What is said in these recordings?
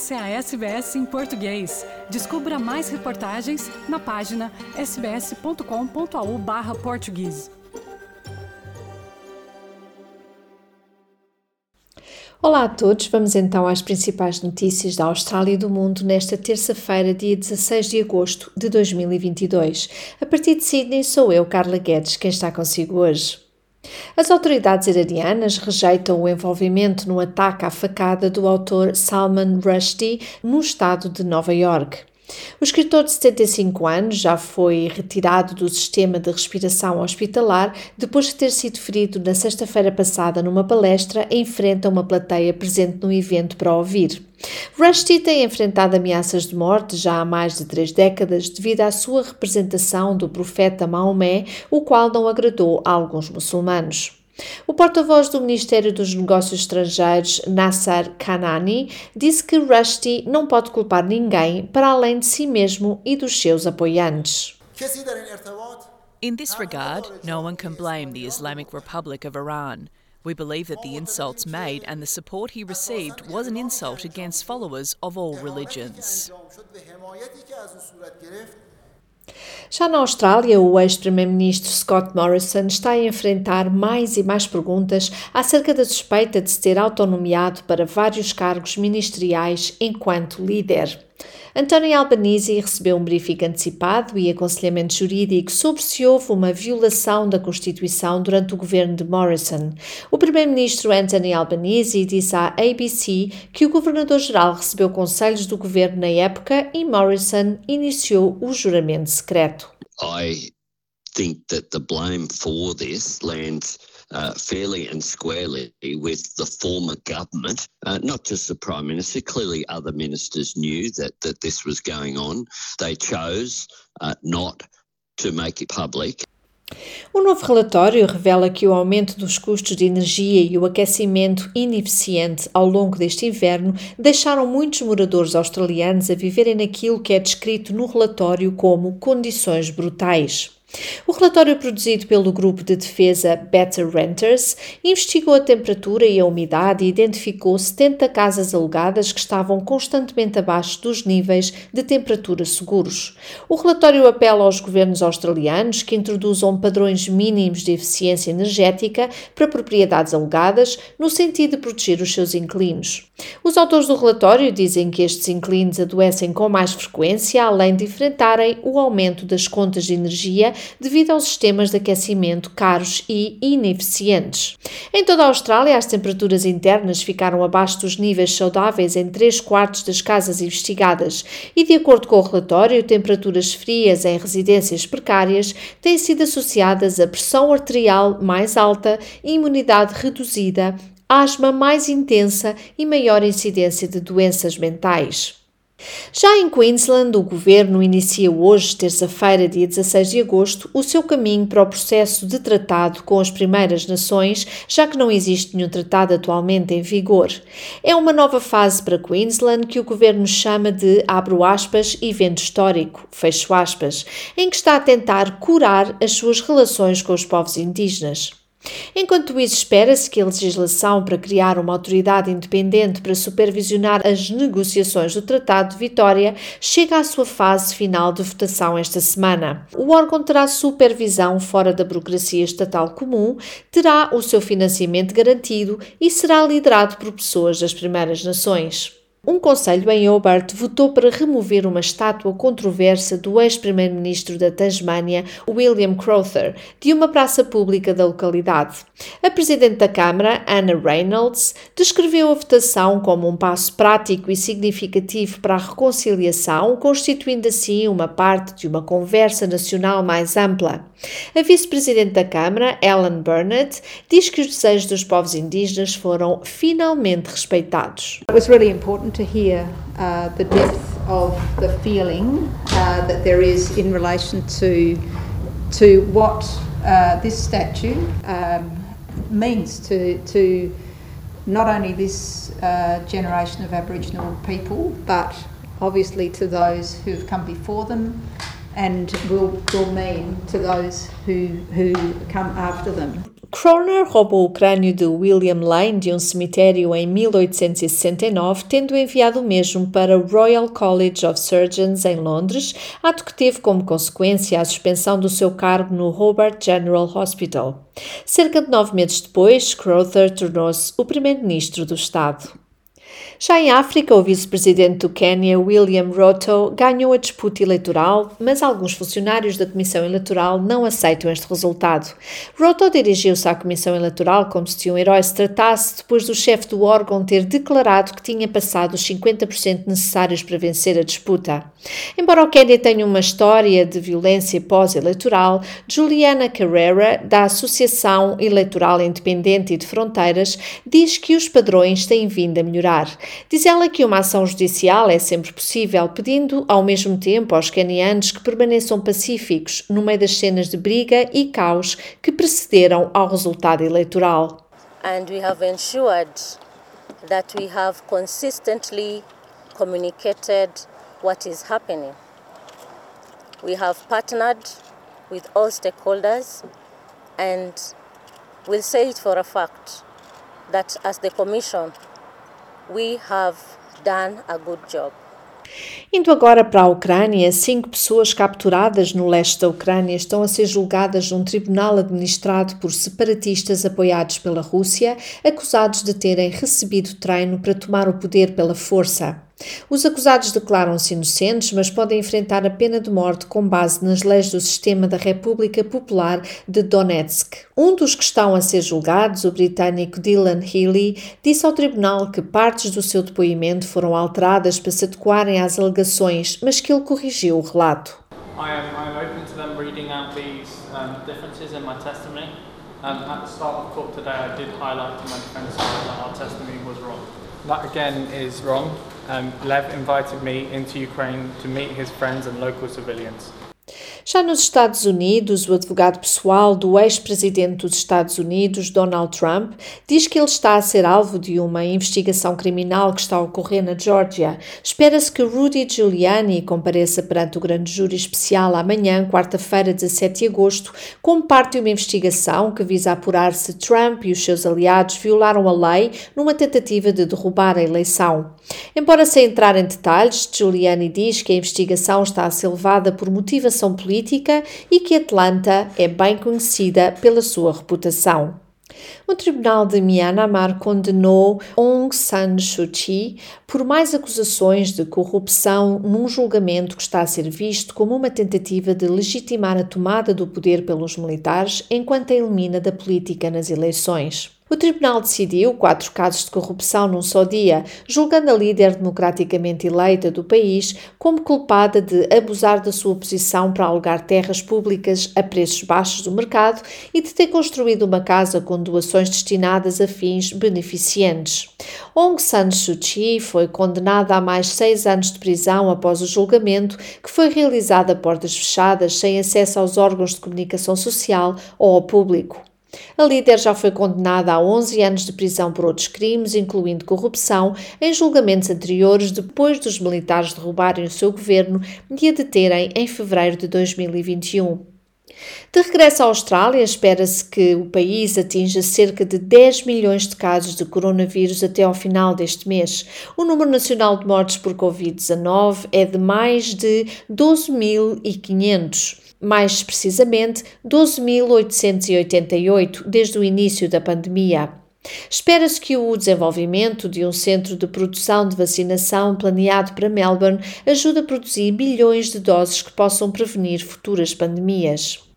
Essa é a SBS em português. Descubra mais reportagens na página sbs.com.au/português. Olá a todos, vamos então às principais notícias da Austrália e do mundo nesta terça-feira, dia 16 de agosto de 2022. A partir de Sydney, sou eu, Carla Guedes, quem está consigo hoje. As autoridades iranianas rejeitam o envolvimento no ataque à facada do autor Salman Rushdie no estado de Nova York. O escritor de 75 anos já foi retirado do sistema de respiração hospitalar depois de ter sido ferido na sexta-feira passada numa palestra em frente a uma plateia presente no evento para ouvir. Rushdie tem enfrentado ameaças de morte já há mais de três décadas devido à sua representação do profeta Maomé, o qual não agradou a alguns muçulmanos. O porta-voz do Ministério dos Negócios Estrangeiros, Nassar Kanani, disse que Rushdie não pode culpar ninguém para além de si mesmo e dos seus apoiantes. In this regard, no one can blame the Islamic Republic of Iran. We believe that the insults made and the support he received was an insult against followers of all religions. Já na Austrália, o ex-primeiro-ministro Scott Morrison está a enfrentar mais e mais perguntas acerca da suspeita de se ter autonomiado para vários cargos ministeriais enquanto líder. António Albanese recebeu um briefing antecipado e aconselhamento jurídico sobre se houve uma violação da Constituição durante o governo de Morrison. O primeiro-ministro Anthony Albanese disse à ABC que o governador-geral recebeu conselhos do governo na época e Morrison iniciou o juramento secreto. I think that the blame for this lands uh, fairly and squarely with the former government, uh, not just the Prime Minister. Clearly, other ministers knew that, that this was going on. They chose uh, not to make it public. Novo relatório revela que o aumento dos custos de energia e o aquecimento ineficiente ao longo deste inverno deixaram muitos moradores australianos a viverem naquilo que é descrito no relatório como condições brutais. O relatório produzido pelo grupo de defesa Better Renters investigou a temperatura e a umidade e identificou 70 casas alugadas que estavam constantemente abaixo dos níveis de temperatura seguros. O relatório apela aos governos australianos que introduzam padrões mínimos de eficiência energética para propriedades alugadas, no sentido de proteger os seus inquilinos. Os autores do relatório dizem que estes inquilinos adoecem com mais frequência, além de enfrentarem o aumento das contas de energia devido aos sistemas de aquecimento caros e ineficientes. Em toda a Austrália, as temperaturas internas ficaram abaixo dos níveis saudáveis em 3 quartos das casas investigadas e, de acordo com o relatório, temperaturas frias em residências precárias têm sido associadas a pressão arterial mais alta, imunidade reduzida, asma mais intensa e maior incidência de doenças mentais. Já em Queensland, o governo inicia hoje, terça-feira, dia 16 de agosto, o seu caminho para o processo de tratado com as Primeiras Nações, já que não existe nenhum tratado atualmente em vigor. É uma nova fase para Queensland que o governo chama de, abro aspas, evento histórico, fecho aspas, em que está a tentar curar as suas relações com os povos indígenas. Enquanto isso, espera-se que a legislação para criar uma autoridade independente para supervisionar as negociações do Tratado de Vitória chegue à sua fase final de votação esta semana. O órgão terá supervisão fora da burocracia estatal comum, terá o seu financiamento garantido e será liderado por pessoas das Primeiras Nações. Um conselho em Hobart votou para remover uma estátua controversa do ex-primeiro-ministro da Tasmânia, William Crowther, de uma praça pública da localidade. A presidente da Câmara, Anna Reynolds, descreveu a votação como um passo prático e significativo para a reconciliação, constituindo assim uma parte de uma conversa nacional mais ampla. A vice-presidente da Câmara, Ellen Burnett, diz que os desejos dos povos indígenas foram finalmente respeitados. It was really important to hear uh, the depth of the feeling uh, that there is in relation to to what uh, this statue um, means to to not only this uh, generation of Aboriginal people, but obviously to those who have come before them, and will will mean to those who who come after them. Croner roubou o crânio de William Lane de um cemitério em 1869, tendo enviado o mesmo para o Royal College of Surgeons em Londres, ato que teve como consequência a suspensão do seu cargo no Hobart General Hospital. Cerca de nove meses depois, Crowther tornou-se o primeiro-ministro do Estado. Já em África, o vice-presidente do Quênia, William Ruto, ganhou a disputa eleitoral, mas alguns funcionários da Comissão Eleitoral não aceitam este resultado. Ruto dirigiu-se à Comissão Eleitoral como se um herói se tratasse, depois do chefe do órgão ter declarado que tinha passado os 50% necessários para vencer a disputa. Embora o Quênia tenha uma história de violência pós-eleitoral, Juliana Carrera, da Associação Eleitoral Independente e de Fronteiras, diz que os padrões têm vindo a melhorar. Diz ela que uma ação judicial é sempre possível, pedindo ao mesmo tempo aos canianos que permaneçam pacíficos no meio das cenas de briga e caos que precederam ao resultado eleitoral. And we have ensured that we have consistently communicated what is happening. We have partnered with all stakeholders and we'll say it for a fact that as the Commission we have done a good job. Indo agora para a Ucrânia, cinco pessoas capturadas no leste da Ucrânia estão a ser julgadas num tribunal administrado por separatistas apoiados pela Rússia, acusados de terem recebido treino para tomar o poder pela força. Os acusados declaram-se inocentes, mas podem enfrentar a pena de morte com base nas leis do sistema da República Popular de Donetsk. Um dos que estão a ser julgados, o britânico Dylan Healy, disse ao tribunal que partes do seu depoimento foram alteradas para se adequarem às alegações, mas que ele corrigiu o relato. I am, I am open to them reading out these um, differences in my testimony. Um, at the start of court today, I did highlight to my defence that our testimony was wrong. That again is wrong. Um, Lev invited me into Ukraine to meet his friends and local civilians. Já nos Estados Unidos, o advogado pessoal do ex-presidente dos Estados Unidos, Donald Trump, diz que ele está a ser alvo de uma investigação criminal que está a ocorrer na Geórgia. Espera-se que Rudy Giuliani compareça perante o grande júri especial amanhã, quarta-feira, 17 de agosto, como parte de uma investigação que visa apurar se Trump e os seus aliados violaram a lei numa tentativa de derrubar a eleição. Embora sem entrar em detalhes, Giuliani diz que a investigação está a ser levada por motivação política e que Atlanta é bem conhecida pela sua reputação. O Tribunal de Myanmar condenou Aung San Suu Kyi por mais acusações de corrupção num julgamento que está a ser visto como uma tentativa de legitimar a tomada do poder pelos militares enquanto a elimina da política nas eleições. O tribunal decidiu quatro casos de corrupção num só dia, julgando a líder democraticamente eleita do país como culpada de abusar da sua posição para alugar terras públicas a preços baixos do mercado e de ter construído uma casa com doações destinadas a fins beneficentes. Aung San Suu Kyi foi condenada a mais seis anos de prisão após o julgamento, que foi realizado a portas fechadas, sem acesso aos órgãos de comunicação social ou ao público. A líder já foi condenada a 11 anos de prisão por outros crimes, incluindo corrupção, em julgamentos anteriores depois dos militares derrubarem o seu governo e a deterem em fevereiro de 2021. De regresso à Austrália, espera-se que o país atinja cerca de 10 milhões de casos de coronavírus até ao final deste mês. O número nacional de mortes por Covid-19 é de mais de 12.500 mais precisamente 12.888 desde o início da pandemia. Espera-se que o desenvolvimento de um centro de produção de vacinação planeado para Melbourne ajude a produzir milhões de doses que possam prevenir futuras pandemias.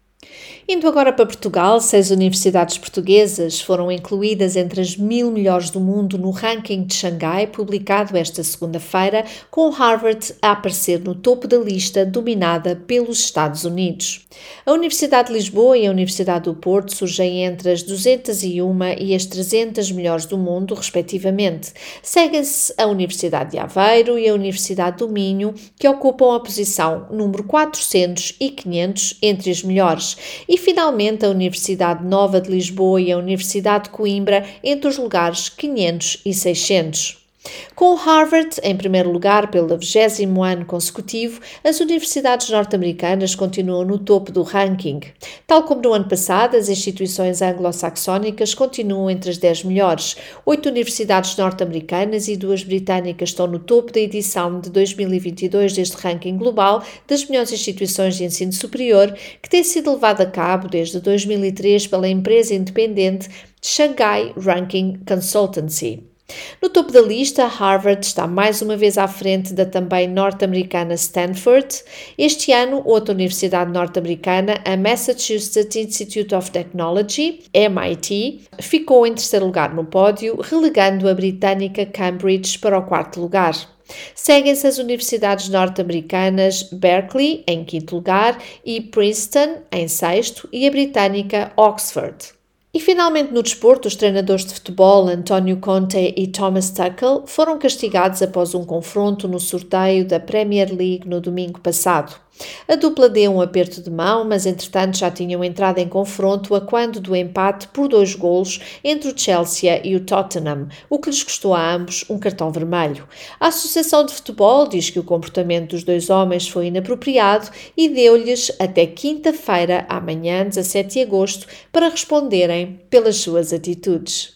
Indo agora para Portugal, seis universidades portuguesas foram incluídas entre as mil melhores do mundo no ranking de Xangai, publicado esta segunda-feira, com Harvard a aparecer no topo da lista, dominada pelos Estados Unidos. A Universidade de Lisboa e a Universidade do Porto surgem entre as 201 e as 300 melhores do mundo, respectivamente. Seguem-se a Universidade de Aveiro e a Universidade do Minho, que ocupam a posição número 400 e 500 entre as melhores e finalmente a Universidade Nova de Lisboa e a Universidade de Coimbra entre os lugares 500 e 600. Com Harvard em primeiro lugar pelo 20 ano consecutivo, as universidades norte-americanas continuam no topo do ranking. Tal como no ano passado, as instituições anglo-saxónicas continuam entre as 10 melhores. Oito universidades norte-americanas e duas britânicas estão no topo da edição de 2022 deste ranking global das melhores instituições de ensino superior, que tem sido levado a cabo desde 2003 pela empresa independente Shanghai Ranking Consultancy. No topo da lista, Harvard está mais uma vez à frente da também norte-americana Stanford. Este ano, outra universidade norte-americana, a Massachusetts Institute of Technology, MIT, ficou em terceiro lugar no pódio, relegando a britânica Cambridge para o quarto lugar. Seguem-se as universidades norte-americanas Berkeley, em quinto lugar, e Princeton, em sexto, e a britânica Oxford. E finalmente no desporto, os treinadores de futebol António Conte e Thomas Tuchel foram castigados após um confronto no sorteio da Premier League no domingo passado. A dupla deu um aperto de mão, mas entretanto já tinham entrado em confronto a quando do empate por dois golos entre o Chelsea e o Tottenham, o que lhes custou a ambos um cartão vermelho. A Associação de Futebol diz que o comportamento dos dois homens foi inapropriado e deu-lhes até quinta-feira, amanhã, 17 de agosto, para responderem pelas suas atitudes.